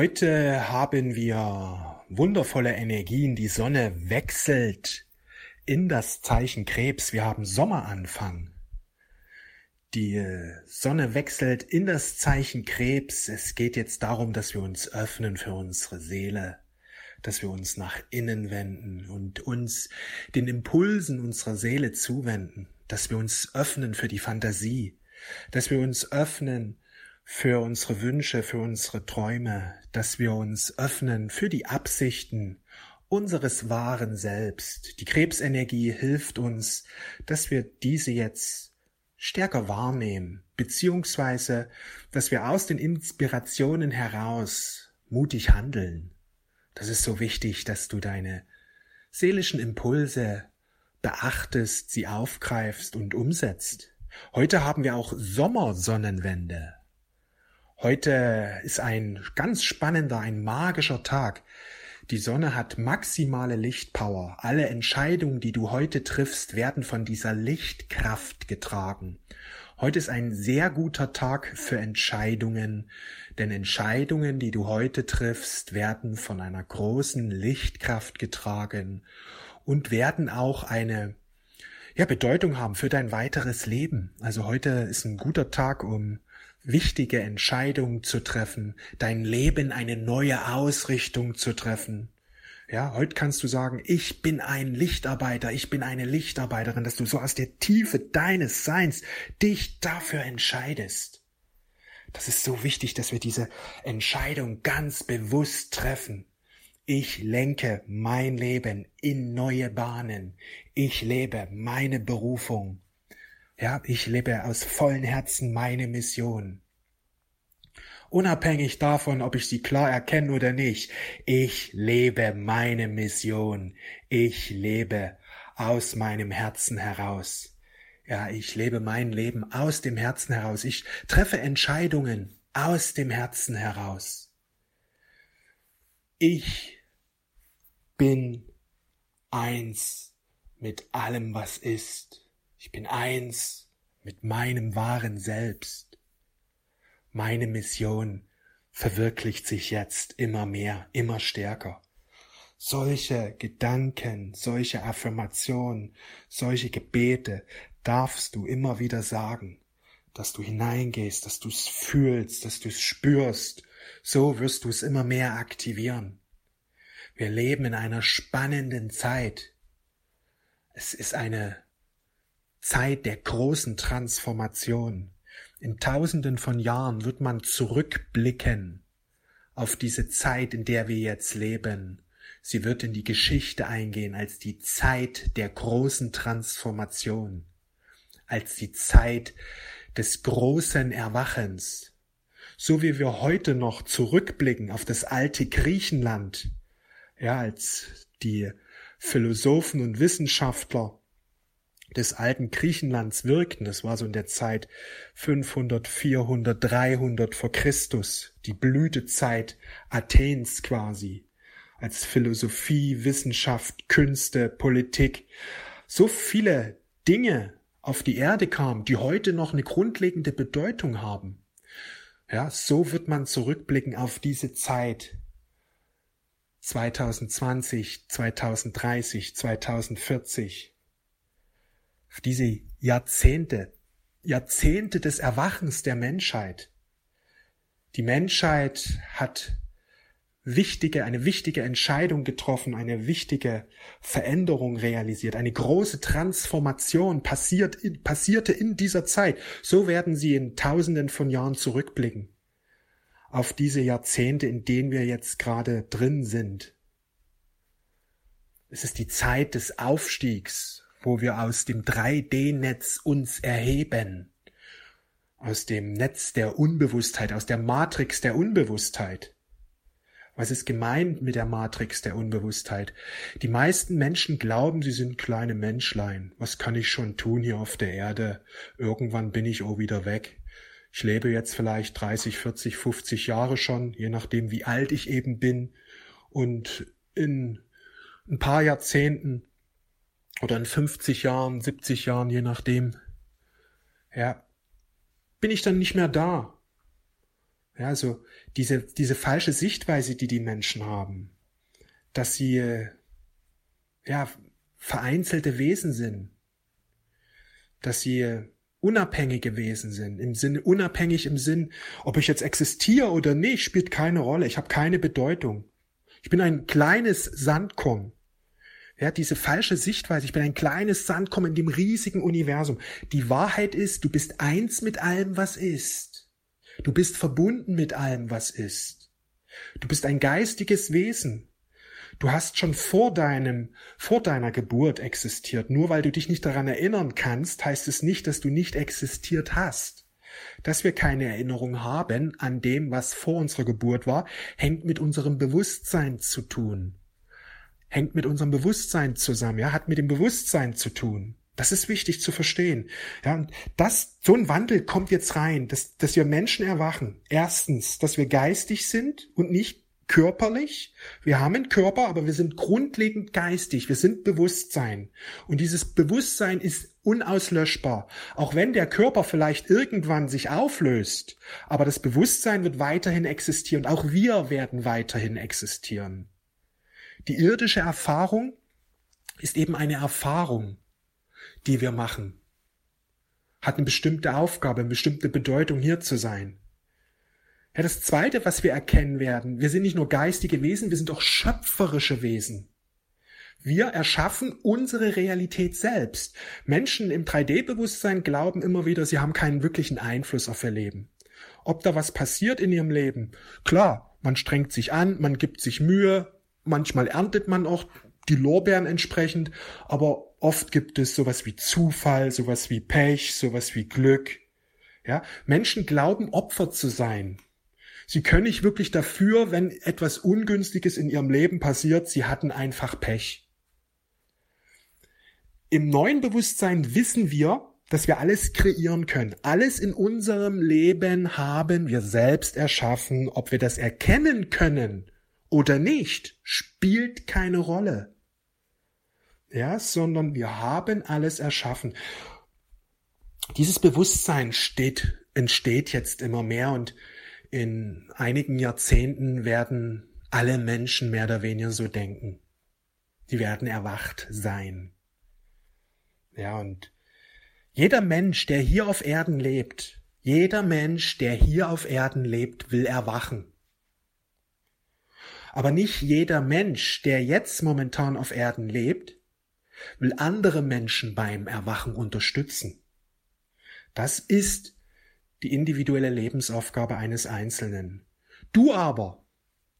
Heute haben wir wundervolle Energien. Die Sonne wechselt in das Zeichen Krebs. Wir haben Sommeranfang. Die Sonne wechselt in das Zeichen Krebs. Es geht jetzt darum, dass wir uns öffnen für unsere Seele, dass wir uns nach innen wenden und uns den Impulsen unserer Seele zuwenden, dass wir uns öffnen für die Fantasie, dass wir uns öffnen für unsere Wünsche, für unsere Träume, dass wir uns öffnen für die Absichten unseres wahren Selbst. Die Krebsenergie hilft uns, dass wir diese jetzt stärker wahrnehmen, beziehungsweise, dass wir aus den Inspirationen heraus mutig handeln. Das ist so wichtig, dass du deine seelischen Impulse beachtest, sie aufgreifst und umsetzt. Heute haben wir auch Sommersonnenwende. Heute ist ein ganz spannender, ein magischer Tag. Die Sonne hat maximale Lichtpower. Alle Entscheidungen, die du heute triffst, werden von dieser Lichtkraft getragen. Heute ist ein sehr guter Tag für Entscheidungen, denn Entscheidungen, die du heute triffst, werden von einer großen Lichtkraft getragen und werden auch eine ja, Bedeutung haben für dein weiteres Leben. Also heute ist ein guter Tag, um wichtige Entscheidungen zu treffen, dein Leben eine neue Ausrichtung zu treffen. Ja, heute kannst du sagen, ich bin ein Lichtarbeiter, ich bin eine Lichtarbeiterin, dass du so aus der Tiefe deines Seins dich dafür entscheidest. Das ist so wichtig, dass wir diese Entscheidung ganz bewusst treffen. Ich lenke mein Leben in neue Bahnen. Ich lebe meine Berufung. Ja, ich lebe aus vollen Herzen meine Mission. Unabhängig davon, ob ich sie klar erkenne oder nicht, ich lebe meine Mission. Ich lebe aus meinem Herzen heraus. Ja, ich lebe mein Leben aus dem Herzen heraus. Ich treffe Entscheidungen aus dem Herzen heraus. Ich bin eins mit allem, was ist. Ich bin eins mit meinem wahren Selbst. Meine Mission verwirklicht sich jetzt immer mehr, immer stärker. Solche Gedanken, solche Affirmationen, solche Gebete darfst du immer wieder sagen, dass du hineingehst, dass du es fühlst, dass du es spürst. So wirst du es immer mehr aktivieren. Wir leben in einer spannenden Zeit. Es ist eine Zeit der großen Transformation. In tausenden von Jahren wird man zurückblicken auf diese Zeit, in der wir jetzt leben. Sie wird in die Geschichte eingehen als die Zeit der großen Transformation, als die Zeit des großen Erwachens. So wie wir heute noch zurückblicken auf das alte Griechenland, ja, als die Philosophen und Wissenschaftler des alten Griechenlands wirkten. Das war so in der Zeit 500, 400, 300 vor Christus, die Blütezeit Athens quasi, als Philosophie, Wissenschaft, Künste, Politik, so viele Dinge auf die Erde kamen, die heute noch eine grundlegende Bedeutung haben. Ja, so wird man zurückblicken auf diese Zeit 2020, 2030, 2040 auf diese Jahrzehnte, Jahrzehnte des Erwachens der Menschheit. Die Menschheit hat wichtige, eine wichtige Entscheidung getroffen, eine wichtige Veränderung realisiert, eine große Transformation passiert, passierte in dieser Zeit. So werden sie in tausenden von Jahren zurückblicken auf diese Jahrzehnte, in denen wir jetzt gerade drin sind. Es ist die Zeit des Aufstiegs wo wir aus dem 3D-Netz uns erheben, aus dem Netz der Unbewusstheit, aus der Matrix der Unbewusstheit. Was ist gemeint mit der Matrix der Unbewusstheit? Die meisten Menschen glauben, sie sind kleine Menschlein. Was kann ich schon tun hier auf der Erde? Irgendwann bin ich auch wieder weg. Ich lebe jetzt vielleicht 30, 40, 50 Jahre schon, je nachdem wie alt ich eben bin. Und in ein paar Jahrzehnten oder in 50 Jahren, 70 Jahren, je nachdem, ja, bin ich dann nicht mehr da. Ja, also diese, diese falsche Sichtweise, die die Menschen haben, dass sie ja, vereinzelte Wesen sind, dass sie unabhängige Wesen sind, im Sinne unabhängig im Sinn, ob ich jetzt existiere oder nicht, spielt keine Rolle. Ich habe keine Bedeutung. Ich bin ein kleines Sandkorn. Ja, diese falsche Sichtweise, ich bin ein kleines Sandkorn in dem riesigen Universum. Die Wahrheit ist, du bist eins mit allem, was ist. Du bist verbunden mit allem, was ist. Du bist ein geistiges Wesen. Du hast schon vor deinem, vor deiner Geburt existiert. Nur weil du dich nicht daran erinnern kannst, heißt es nicht, dass du nicht existiert hast. Dass wir keine Erinnerung haben an dem, was vor unserer Geburt war, hängt mit unserem Bewusstsein zu tun. Hängt mit unserem Bewusstsein zusammen, ja, hat mit dem Bewusstsein zu tun. Das ist wichtig zu verstehen. Ja, und das, so ein Wandel kommt jetzt rein, dass, dass wir Menschen erwachen. Erstens, dass wir geistig sind und nicht körperlich. Wir haben einen Körper, aber wir sind grundlegend geistig. Wir sind Bewusstsein. Und dieses Bewusstsein ist unauslöschbar. Auch wenn der Körper vielleicht irgendwann sich auflöst, aber das Bewusstsein wird weiterhin existieren. Auch wir werden weiterhin existieren. Die irdische Erfahrung ist eben eine Erfahrung, die wir machen. Hat eine bestimmte Aufgabe, eine bestimmte Bedeutung hier zu sein. Ja, das zweite, was wir erkennen werden, wir sind nicht nur geistige Wesen, wir sind auch schöpferische Wesen. Wir erschaffen unsere Realität selbst. Menschen im 3D-Bewusstsein glauben immer wieder, sie haben keinen wirklichen Einfluss auf ihr Leben. Ob da was passiert in ihrem Leben? Klar, man strengt sich an, man gibt sich Mühe, manchmal erntet man auch die Lorbeeren entsprechend, aber oft gibt es sowas wie Zufall, sowas wie Pech, sowas wie Glück. Ja, Menschen glauben Opfer zu sein. Sie können nicht wirklich dafür, wenn etwas Ungünstiges in ihrem Leben passiert. Sie hatten einfach Pech. Im neuen Bewusstsein wissen wir, dass wir alles kreieren können. Alles in unserem Leben haben wir selbst erschaffen. Ob wir das erkennen können oder nicht, spielt keine Rolle. Ja, sondern wir haben alles erschaffen. Dieses Bewusstsein steht, entsteht jetzt immer mehr und in einigen Jahrzehnten werden alle Menschen mehr oder weniger so denken. Die werden erwacht sein. Ja, und jeder Mensch, der hier auf Erden lebt, jeder Mensch, der hier auf Erden lebt, will erwachen. Aber nicht jeder Mensch, der jetzt momentan auf Erden lebt, will andere Menschen beim Erwachen unterstützen. Das ist die individuelle Lebensaufgabe eines Einzelnen. Du aber,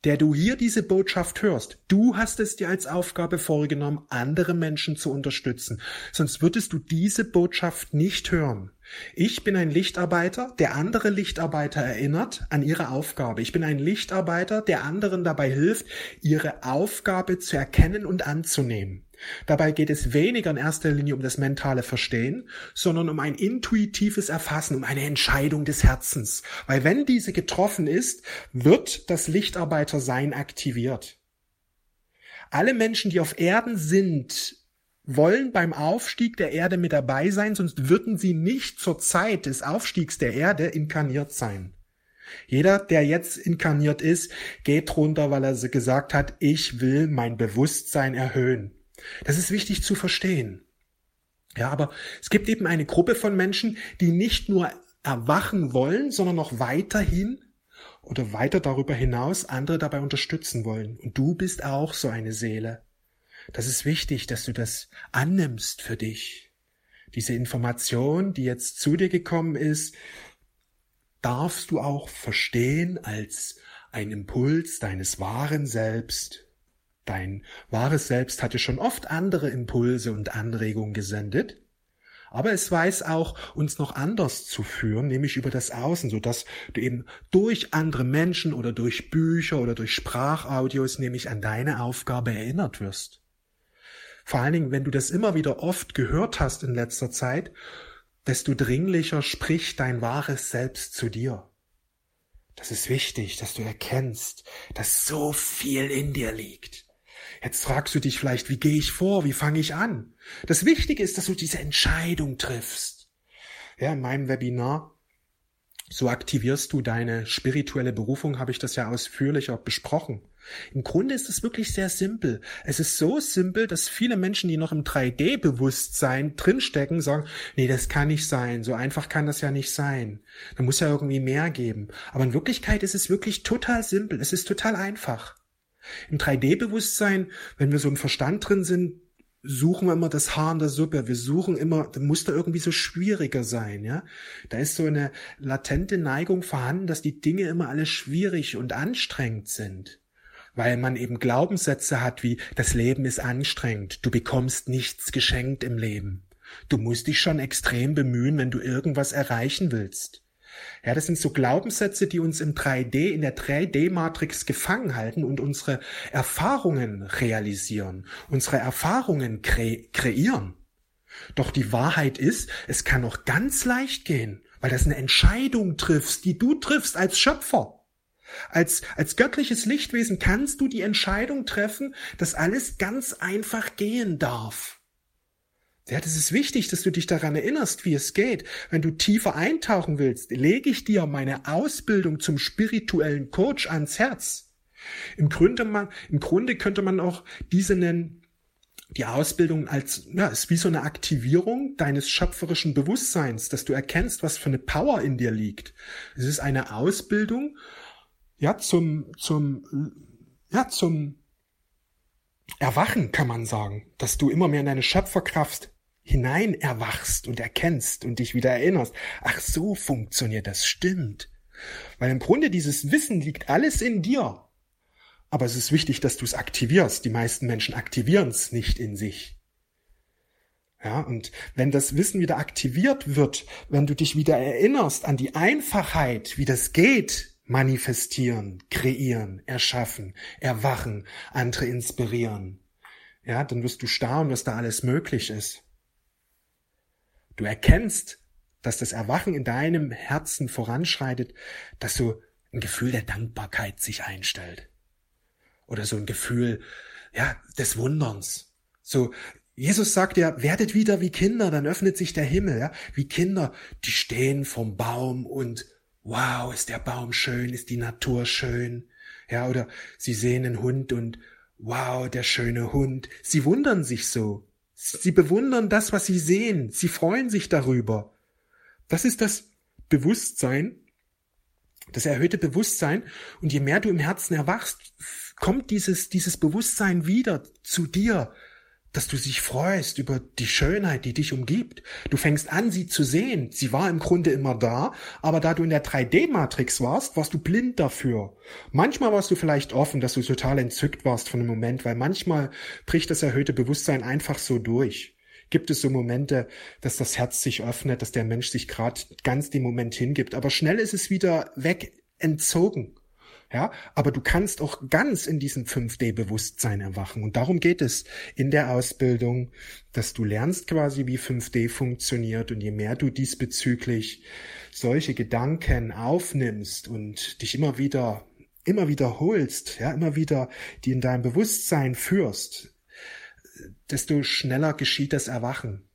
der du hier diese Botschaft hörst, du hast es dir als Aufgabe vorgenommen, andere Menschen zu unterstützen, sonst würdest du diese Botschaft nicht hören. Ich bin ein Lichtarbeiter, der andere Lichtarbeiter erinnert an ihre Aufgabe. Ich bin ein Lichtarbeiter, der anderen dabei hilft, ihre Aufgabe zu erkennen und anzunehmen. Dabei geht es weniger in erster Linie um das mentale Verstehen, sondern um ein intuitives Erfassen, um eine Entscheidung des Herzens. Weil wenn diese getroffen ist, wird das Lichtarbeitersein aktiviert. Alle Menschen, die auf Erden sind, wollen beim Aufstieg der Erde mit dabei sein, sonst würden sie nicht zur Zeit des Aufstiegs der Erde inkarniert sein. Jeder, der jetzt inkarniert ist, geht runter, weil er gesagt hat, ich will mein Bewusstsein erhöhen. Das ist wichtig zu verstehen. Ja, aber es gibt eben eine Gruppe von Menschen, die nicht nur erwachen wollen, sondern noch weiterhin oder weiter darüber hinaus andere dabei unterstützen wollen. Und du bist auch so eine Seele. Das ist wichtig, dass du das annimmst für dich. Diese Information, die jetzt zu dir gekommen ist, darfst du auch verstehen als ein Impuls deines wahren Selbst, Dein wahres Selbst hatte schon oft andere Impulse und Anregungen gesendet, aber es weiß auch, uns noch anders zu führen, nämlich über das Außen, so dass du eben durch andere Menschen oder durch Bücher oder durch Sprachaudios nämlich an deine Aufgabe erinnert wirst. Vor allen Dingen, wenn du das immer wieder oft gehört hast in letzter Zeit, desto dringlicher spricht dein wahres Selbst zu dir. Das ist wichtig, dass du erkennst, dass so viel in dir liegt Jetzt fragst du dich vielleicht, wie gehe ich vor, wie fange ich an? Das Wichtige ist, dass du diese Entscheidung triffst. Ja, in meinem Webinar So aktivierst du deine spirituelle Berufung, habe ich das ja ausführlicher besprochen. Im Grunde ist es wirklich sehr simpel. Es ist so simpel, dass viele Menschen, die noch im 3D-Bewusstsein drinstecken, sagen, nee, das kann nicht sein. So einfach kann das ja nicht sein. Da muss ja irgendwie mehr geben. Aber in Wirklichkeit ist es wirklich total simpel. Es ist total einfach. Im 3D-Bewusstsein, wenn wir so im Verstand drin sind, suchen wir immer das Haar in der Suppe. Wir suchen immer, da muss da irgendwie so schwieriger sein, ja. Da ist so eine latente Neigung vorhanden, dass die Dinge immer alle schwierig und anstrengend sind. Weil man eben Glaubenssätze hat wie, das Leben ist anstrengend, du bekommst nichts geschenkt im Leben. Du musst dich schon extrem bemühen, wenn du irgendwas erreichen willst. Ja, das sind so Glaubenssätze, die uns im 3D, in der 3D-Matrix gefangen halten und unsere Erfahrungen realisieren, unsere Erfahrungen kre kreieren. Doch die Wahrheit ist, es kann auch ganz leicht gehen, weil das eine Entscheidung triffst, die du triffst als Schöpfer. Als, als göttliches Lichtwesen kannst du die Entscheidung treffen, dass alles ganz einfach gehen darf. Ja, das ist wichtig, dass du dich daran erinnerst, wie es geht. Wenn du tiefer eintauchen willst, lege ich dir meine Ausbildung zum spirituellen Coach ans Herz. Im Grunde, man, im Grunde könnte man auch diese nennen, die Ausbildung als, ja, ist wie so eine Aktivierung deines schöpferischen Bewusstseins, dass du erkennst, was für eine Power in dir liegt. Es ist eine Ausbildung, ja, zum, zum, ja, zum Erwachen kann man sagen, dass du immer mehr in deine Schöpferkraft hinein erwachst und erkennst und dich wieder erinnerst. Ach so funktioniert das, stimmt. Weil im Grunde dieses Wissen liegt alles in dir. Aber es ist wichtig, dass du es aktivierst. Die meisten Menschen aktivieren es nicht in sich. Ja, und wenn das Wissen wieder aktiviert wird, wenn du dich wieder erinnerst an die Einfachheit, wie das geht, manifestieren, kreieren, erschaffen, erwachen, andere inspirieren, ja, dann wirst du staunen, was da alles möglich ist. Du erkennst, dass das Erwachen in deinem Herzen voranschreitet, dass so ein Gefühl der Dankbarkeit sich einstellt. Oder so ein Gefühl, ja, des Wunderns. So, Jesus sagt ja, werdet wieder wie Kinder, dann öffnet sich der Himmel, ja. Wie Kinder, die stehen vom Baum und wow, ist der Baum schön, ist die Natur schön. Ja, oder sie sehen einen Hund und wow, der schöne Hund. Sie wundern sich so. Sie bewundern das, was sie sehen. Sie freuen sich darüber. Das ist das Bewusstsein, das erhöhte Bewusstsein. Und je mehr du im Herzen erwachst, kommt dieses, dieses Bewusstsein wieder zu dir dass du dich freust über die Schönheit, die dich umgibt. Du fängst an, sie zu sehen. Sie war im Grunde immer da, aber da du in der 3D-Matrix warst, warst du blind dafür. Manchmal warst du vielleicht offen, dass du total entzückt warst von dem Moment, weil manchmal bricht das erhöhte Bewusstsein einfach so durch. Gibt es so Momente, dass das Herz sich öffnet, dass der Mensch sich gerade ganz dem Moment hingibt, aber schnell ist es wieder weg entzogen. Ja, aber du kannst auch ganz in diesem 5D-Bewusstsein erwachen. Und darum geht es in der Ausbildung, dass du lernst quasi, wie 5D funktioniert. Und je mehr du diesbezüglich solche Gedanken aufnimmst und dich immer wieder, immer wiederholst, ja, immer wieder die in deinem Bewusstsein führst, desto schneller geschieht das Erwachen.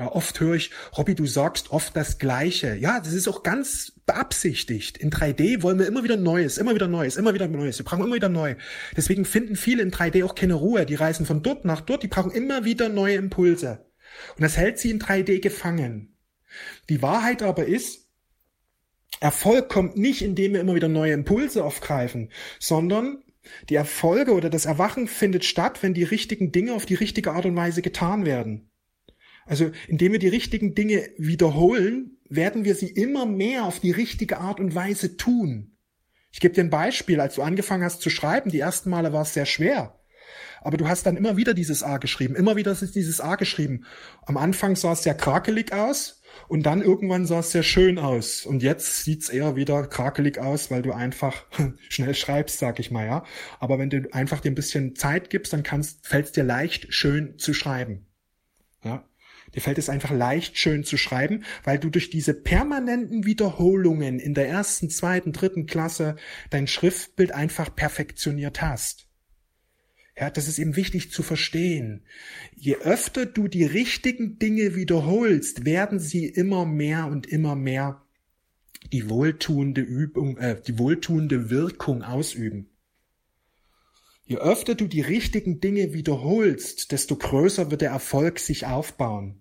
Ja, oft höre ich, Robby, du sagst oft das Gleiche. Ja, das ist auch ganz beabsichtigt. In 3D wollen wir immer wieder Neues, immer wieder Neues, immer wieder Neues. Wir brauchen immer wieder neu. Deswegen finden viele in 3D auch keine Ruhe. Die reisen von dort nach dort. Die brauchen immer wieder neue Impulse. Und das hält sie in 3D gefangen. Die Wahrheit aber ist, Erfolg kommt nicht, indem wir immer wieder neue Impulse aufgreifen, sondern die Erfolge oder das Erwachen findet statt, wenn die richtigen Dinge auf die richtige Art und Weise getan werden. Also indem wir die richtigen Dinge wiederholen, werden wir sie immer mehr auf die richtige Art und Weise tun. Ich gebe dir ein Beispiel. Als du angefangen hast zu schreiben, die ersten Male war es sehr schwer. Aber du hast dann immer wieder dieses A geschrieben, immer wieder dieses A geschrieben. Am Anfang sah es sehr krakelig aus und dann irgendwann sah es sehr schön aus. Und jetzt sieht's eher wieder krakelig aus, weil du einfach schnell schreibst, sag ich mal, ja. Aber wenn du einfach dir ein bisschen Zeit gibst, dann kannst, fällt's dir leicht, schön zu schreiben. Dir fällt es einfach leicht schön zu schreiben, weil du durch diese permanenten Wiederholungen in der ersten, zweiten, dritten Klasse dein Schriftbild einfach perfektioniert hast. Ja, das ist eben wichtig zu verstehen. Je öfter du die richtigen Dinge wiederholst, werden sie immer mehr und immer mehr die wohltuende Übung, äh, die wohltuende Wirkung ausüben. Je öfter du die richtigen Dinge wiederholst, desto größer wird der Erfolg sich aufbauen.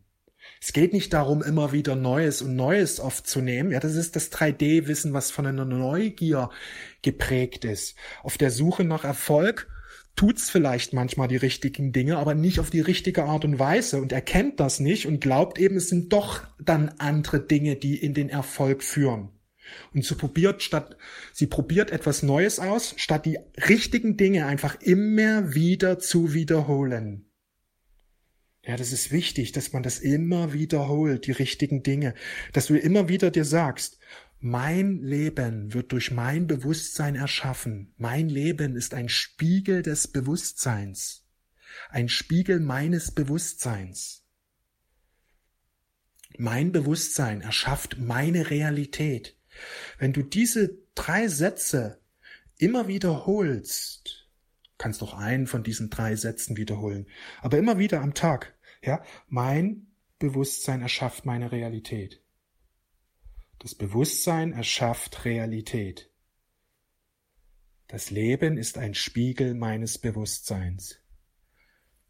Es geht nicht darum, immer wieder Neues und Neues aufzunehmen. Ja, das ist das 3D-Wissen, was von einer Neugier geprägt ist. Auf der Suche nach Erfolg tut's vielleicht manchmal die richtigen Dinge, aber nicht auf die richtige Art und Weise und erkennt das nicht und glaubt eben, es sind doch dann andere Dinge, die in den Erfolg führen. Und so probiert statt, sie probiert etwas Neues aus, statt die richtigen Dinge einfach immer wieder zu wiederholen. Ja, das ist wichtig, dass man das immer wiederholt, die richtigen Dinge, dass du immer wieder dir sagst, mein Leben wird durch mein Bewusstsein erschaffen. Mein Leben ist ein Spiegel des Bewusstseins. Ein Spiegel meines Bewusstseins. Mein Bewusstsein erschafft meine Realität. Wenn du diese drei Sätze immer wiederholst, kannst doch einen von diesen drei Sätzen wiederholen, aber immer wieder am Tag, ja, mein Bewusstsein erschafft meine Realität. Das Bewusstsein erschafft Realität. Das Leben ist ein Spiegel meines Bewusstseins.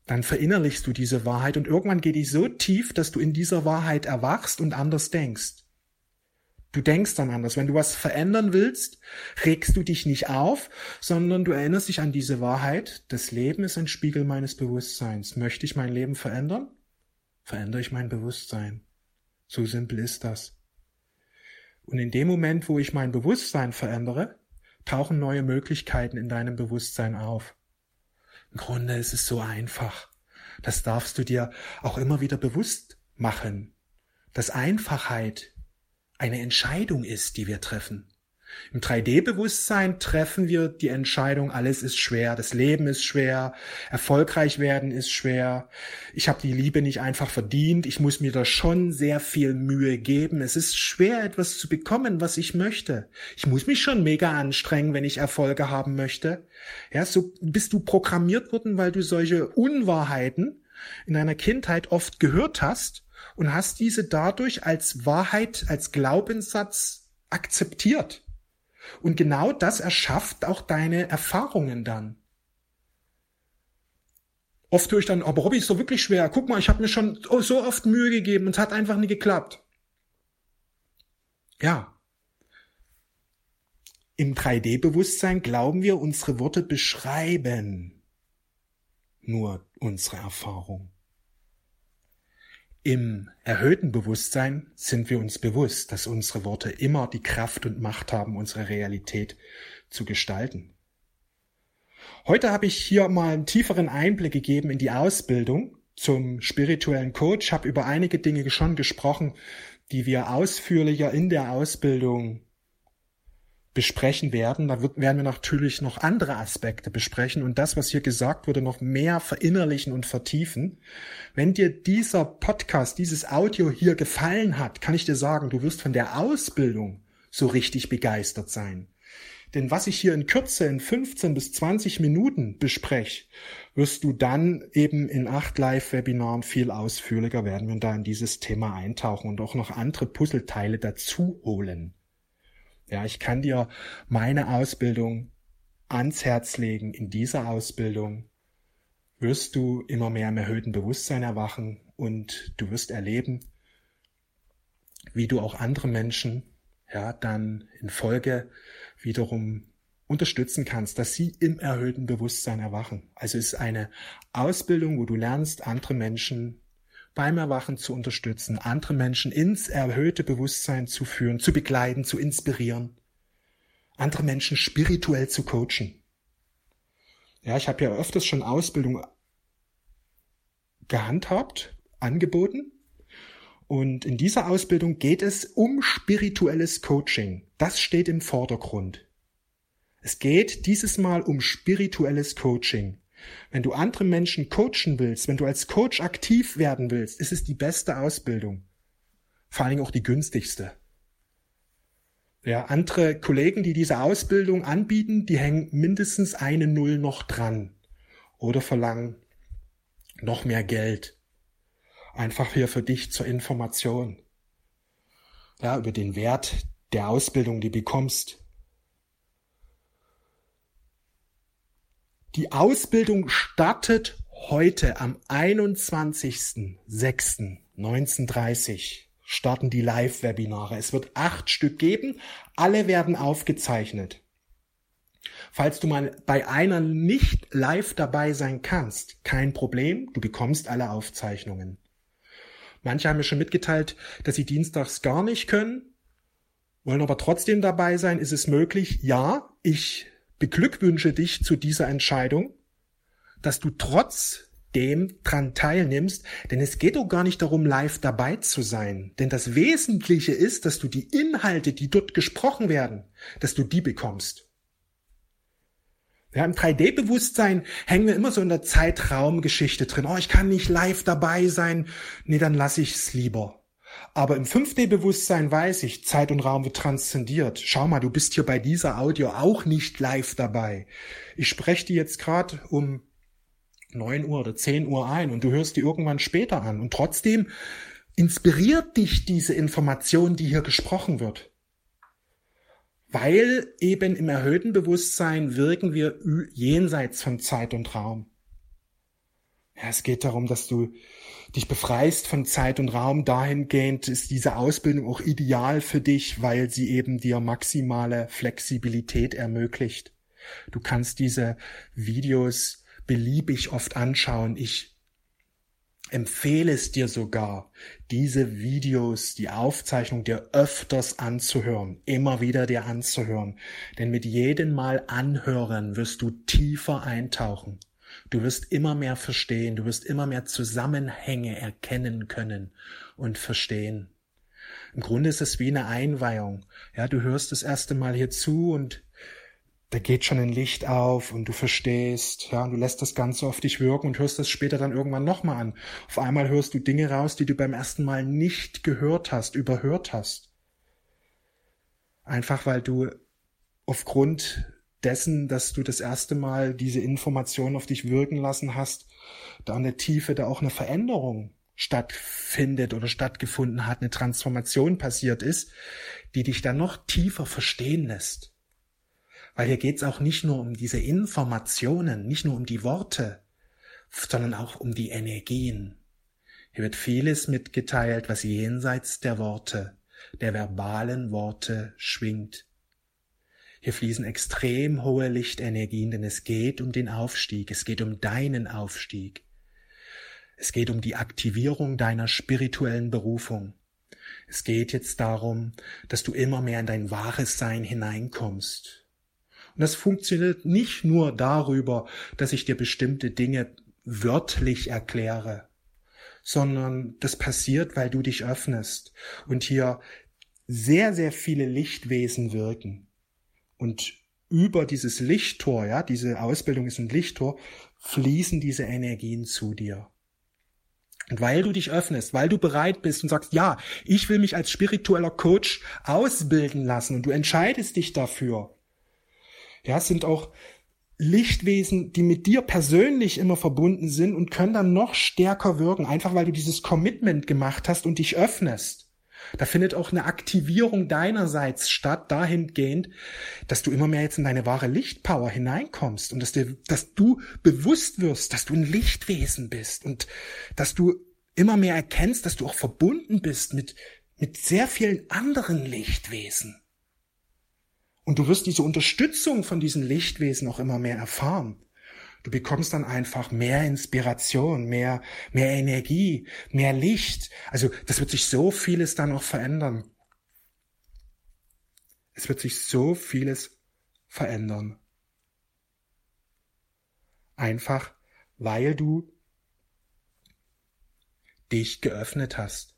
Dann verinnerlichst du diese Wahrheit und irgendwann geht die so tief, dass du in dieser Wahrheit erwachst und anders denkst. Du denkst dann anders. Wenn du was verändern willst, regst du dich nicht auf, sondern du erinnerst dich an diese Wahrheit. Das Leben ist ein Spiegel meines Bewusstseins. Möchte ich mein Leben verändern? Verändere ich mein Bewusstsein. So simpel ist das. Und in dem Moment, wo ich mein Bewusstsein verändere, tauchen neue Möglichkeiten in deinem Bewusstsein auf. Im Grunde ist es so einfach. Das darfst du dir auch immer wieder bewusst machen, dass Einfachheit eine Entscheidung ist, die wir treffen. Im 3D-Bewusstsein treffen wir die Entscheidung, alles ist schwer, das Leben ist schwer, erfolgreich werden ist schwer, ich habe die Liebe nicht einfach verdient, ich muss mir da schon sehr viel Mühe geben, es ist schwer etwas zu bekommen, was ich möchte. Ich muss mich schon mega anstrengen, wenn ich Erfolge haben möchte. Ja, so bist du programmiert worden, weil du solche Unwahrheiten in deiner Kindheit oft gehört hast und hast diese dadurch als Wahrheit, als Glaubenssatz akzeptiert. Und genau das erschafft auch deine Erfahrungen dann. Oft höre ich dann, aber Hobby ist doch wirklich schwer. Guck mal, ich habe mir schon so oft Mühe gegeben und es hat einfach nie geklappt. Ja. Im 3D-Bewusstsein glauben wir, unsere Worte beschreiben nur unsere Erfahrung. Im erhöhten Bewusstsein sind wir uns bewusst, dass unsere Worte immer die Kraft und Macht haben, unsere Realität zu gestalten. Heute habe ich hier mal einen tieferen Einblick gegeben in die Ausbildung zum spirituellen Coach, habe über einige Dinge schon gesprochen, die wir ausführlicher in der Ausbildung besprechen werden. Da wird, werden wir natürlich noch andere Aspekte besprechen und das, was hier gesagt wurde, noch mehr verinnerlichen und vertiefen. Wenn dir dieser Podcast, dieses Audio hier gefallen hat, kann ich dir sagen, du wirst von der Ausbildung so richtig begeistert sein. Denn was ich hier in Kürze in 15 bis 20 Minuten bespreche, wirst du dann eben in acht Live-Webinaren viel ausführlicher werden wir da in dieses Thema eintauchen und auch noch andere Puzzleteile dazu holen. Ja, ich kann dir meine Ausbildung ans Herz legen. In dieser Ausbildung wirst du immer mehr im erhöhten Bewusstsein erwachen und du wirst erleben, wie du auch andere Menschen ja dann in Folge wiederum unterstützen kannst, dass sie im erhöhten Bewusstsein erwachen. Also es ist eine Ausbildung, wo du lernst, andere Menschen beim Erwachen zu unterstützen, andere Menschen ins erhöhte Bewusstsein zu führen, zu begleiten, zu inspirieren, andere Menschen spirituell zu coachen. Ja, ich habe ja öfters schon Ausbildung gehandhabt, angeboten. Und in dieser Ausbildung geht es um spirituelles Coaching. Das steht im Vordergrund. Es geht dieses Mal um spirituelles Coaching. Wenn du andere Menschen coachen willst, wenn du als Coach aktiv werden willst, ist es die beste Ausbildung. Vor Dingen auch die günstigste. Ja, andere Kollegen, die diese Ausbildung anbieten, die hängen mindestens eine Null noch dran oder verlangen noch mehr Geld. Einfach hier für dich zur Information. Ja, über den Wert der Ausbildung, die bekommst. Die Ausbildung startet heute am 21.06.1930 starten die Live-Webinare. Es wird acht Stück geben. Alle werden aufgezeichnet. Falls du mal bei einer nicht live dabei sein kannst, kein Problem, du bekommst alle Aufzeichnungen. Manche haben mir schon mitgeteilt, dass sie dienstags gar nicht können, wollen aber trotzdem dabei sein. Ist es möglich? Ja, ich beglückwünsche dich zu dieser Entscheidung, dass du trotz dem dran teilnimmst, denn es geht doch gar nicht darum, live dabei zu sein. Denn das Wesentliche ist, dass du die Inhalte, die dort gesprochen werden, dass du die bekommst. Ja, im 3D-Bewusstsein hängen wir immer so in der Zeitraumgeschichte drin. Oh, ich kann nicht live dabei sein. Nee, dann lasse ich es lieber. Aber im 5D-Bewusstsein weiß ich, Zeit und Raum wird transzendiert. Schau mal, du bist hier bei dieser Audio auch nicht live dabei. Ich spreche dir jetzt gerade um 9 Uhr oder 10 Uhr ein und du hörst die irgendwann später an. Und trotzdem inspiriert dich diese Information, die hier gesprochen wird. Weil eben im erhöhten Bewusstsein wirken wir jenseits von Zeit und Raum. Ja, es geht darum, dass du dich befreist von Zeit und Raum. Dahingehend ist diese Ausbildung auch ideal für dich, weil sie eben dir maximale Flexibilität ermöglicht. Du kannst diese Videos beliebig oft anschauen. Ich empfehle es dir sogar, diese Videos, die Aufzeichnung dir öfters anzuhören, immer wieder dir anzuhören. Denn mit jedem Mal anhören wirst du tiefer eintauchen. Du wirst immer mehr verstehen, du wirst immer mehr Zusammenhänge erkennen können und verstehen. Im Grunde ist es wie eine Einweihung. Ja, du hörst das erste Mal hier zu und da geht schon ein Licht auf und du verstehst, ja, und du lässt das Ganze auf dich wirken und hörst das später dann irgendwann nochmal an. Auf einmal hörst du Dinge raus, die du beim ersten Mal nicht gehört hast, überhört hast. Einfach weil du aufgrund dessen, dass du das erste Mal diese Information auf dich wirken lassen hast, da in der Tiefe da auch eine Veränderung stattfindet oder stattgefunden hat, eine Transformation passiert ist, die dich dann noch tiefer verstehen lässt. Weil hier geht es auch nicht nur um diese Informationen, nicht nur um die Worte, sondern auch um die Energien. Hier wird vieles mitgeteilt, was jenseits der Worte, der verbalen Worte schwingt. Hier fließen extrem hohe Lichtenergien, denn es geht um den Aufstieg, es geht um deinen Aufstieg. Es geht um die Aktivierung deiner spirituellen Berufung. Es geht jetzt darum, dass du immer mehr in dein wahres Sein hineinkommst, und das funktioniert nicht nur darüber, dass ich dir bestimmte Dinge wörtlich erkläre, sondern das passiert, weil du dich öffnest und hier sehr, sehr viele Lichtwesen wirken. Und über dieses Lichttor, ja, diese Ausbildung ist ein Lichttor, fließen diese Energien zu dir. Und weil du dich öffnest, weil du bereit bist und sagst, ja, ich will mich als spiritueller Coach ausbilden lassen und du entscheidest dich dafür, ja, sind auch Lichtwesen, die mit dir persönlich immer verbunden sind und können dann noch stärker wirken, einfach weil du dieses Commitment gemacht hast und dich öffnest. Da findet auch eine Aktivierung deinerseits statt, dahingehend, dass du immer mehr jetzt in deine wahre Lichtpower hineinkommst und dass, dir, dass du bewusst wirst, dass du ein Lichtwesen bist und dass du immer mehr erkennst, dass du auch verbunden bist mit, mit sehr vielen anderen Lichtwesen. Und du wirst diese Unterstützung von diesen Lichtwesen auch immer mehr erfahren. Du bekommst dann einfach mehr Inspiration, mehr, mehr Energie, mehr Licht. Also das wird sich so vieles dann auch verändern. Es wird sich so vieles verändern. Einfach weil du dich geöffnet hast.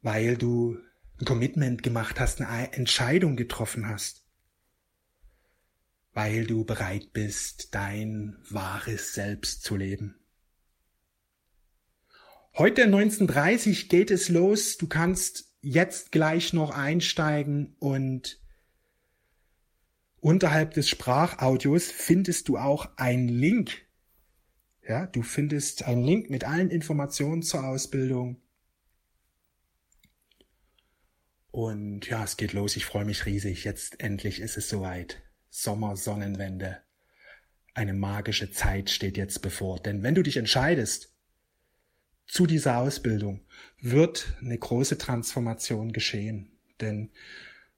Weil du ein Commitment gemacht hast, eine Entscheidung getroffen hast, weil du bereit bist, dein wahres Selbst zu leben. Heute 1930 geht es los. Du kannst jetzt gleich noch einsteigen und unterhalb des Sprachaudios findest du auch einen Link. Ja, du findest einen Link mit allen Informationen zur Ausbildung. Und ja, es geht los. Ich freue mich riesig. Jetzt endlich ist es soweit. Sommer, Sonnenwende. Eine magische Zeit steht jetzt bevor. Denn wenn du dich entscheidest zu dieser Ausbildung, wird eine große Transformation geschehen. Denn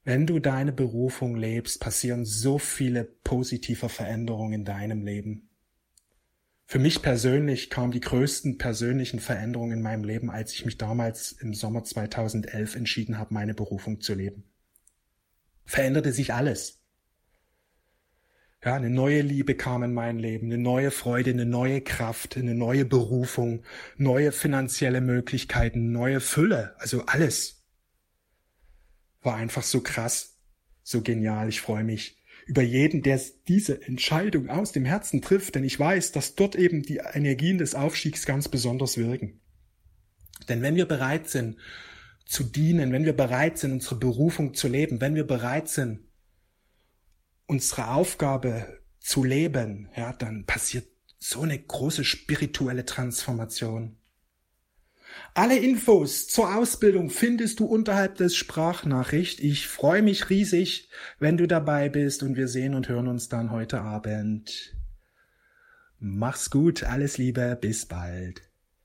wenn du deine Berufung lebst, passieren so viele positive Veränderungen in deinem Leben. Für mich persönlich kamen die größten persönlichen Veränderungen in meinem Leben, als ich mich damals im Sommer 2011 entschieden habe, meine Berufung zu leben. Veränderte sich alles. Ja, eine neue Liebe kam in mein Leben, eine neue Freude, eine neue Kraft, eine neue Berufung, neue finanzielle Möglichkeiten, neue Fülle, also alles. War einfach so krass, so genial, ich freue mich über jeden, der diese Entscheidung aus dem Herzen trifft, denn ich weiß, dass dort eben die Energien des Aufstiegs ganz besonders wirken. Denn wenn wir bereit sind zu dienen, wenn wir bereit sind, unsere Berufung zu leben, wenn wir bereit sind, unsere Aufgabe zu leben, ja, dann passiert so eine große spirituelle Transformation. Alle Infos zur Ausbildung findest du unterhalb des Sprachnachricht. Ich freue mich riesig, wenn du dabei bist und wir sehen und hören uns dann heute Abend. Mach's gut, alles Liebe, bis bald.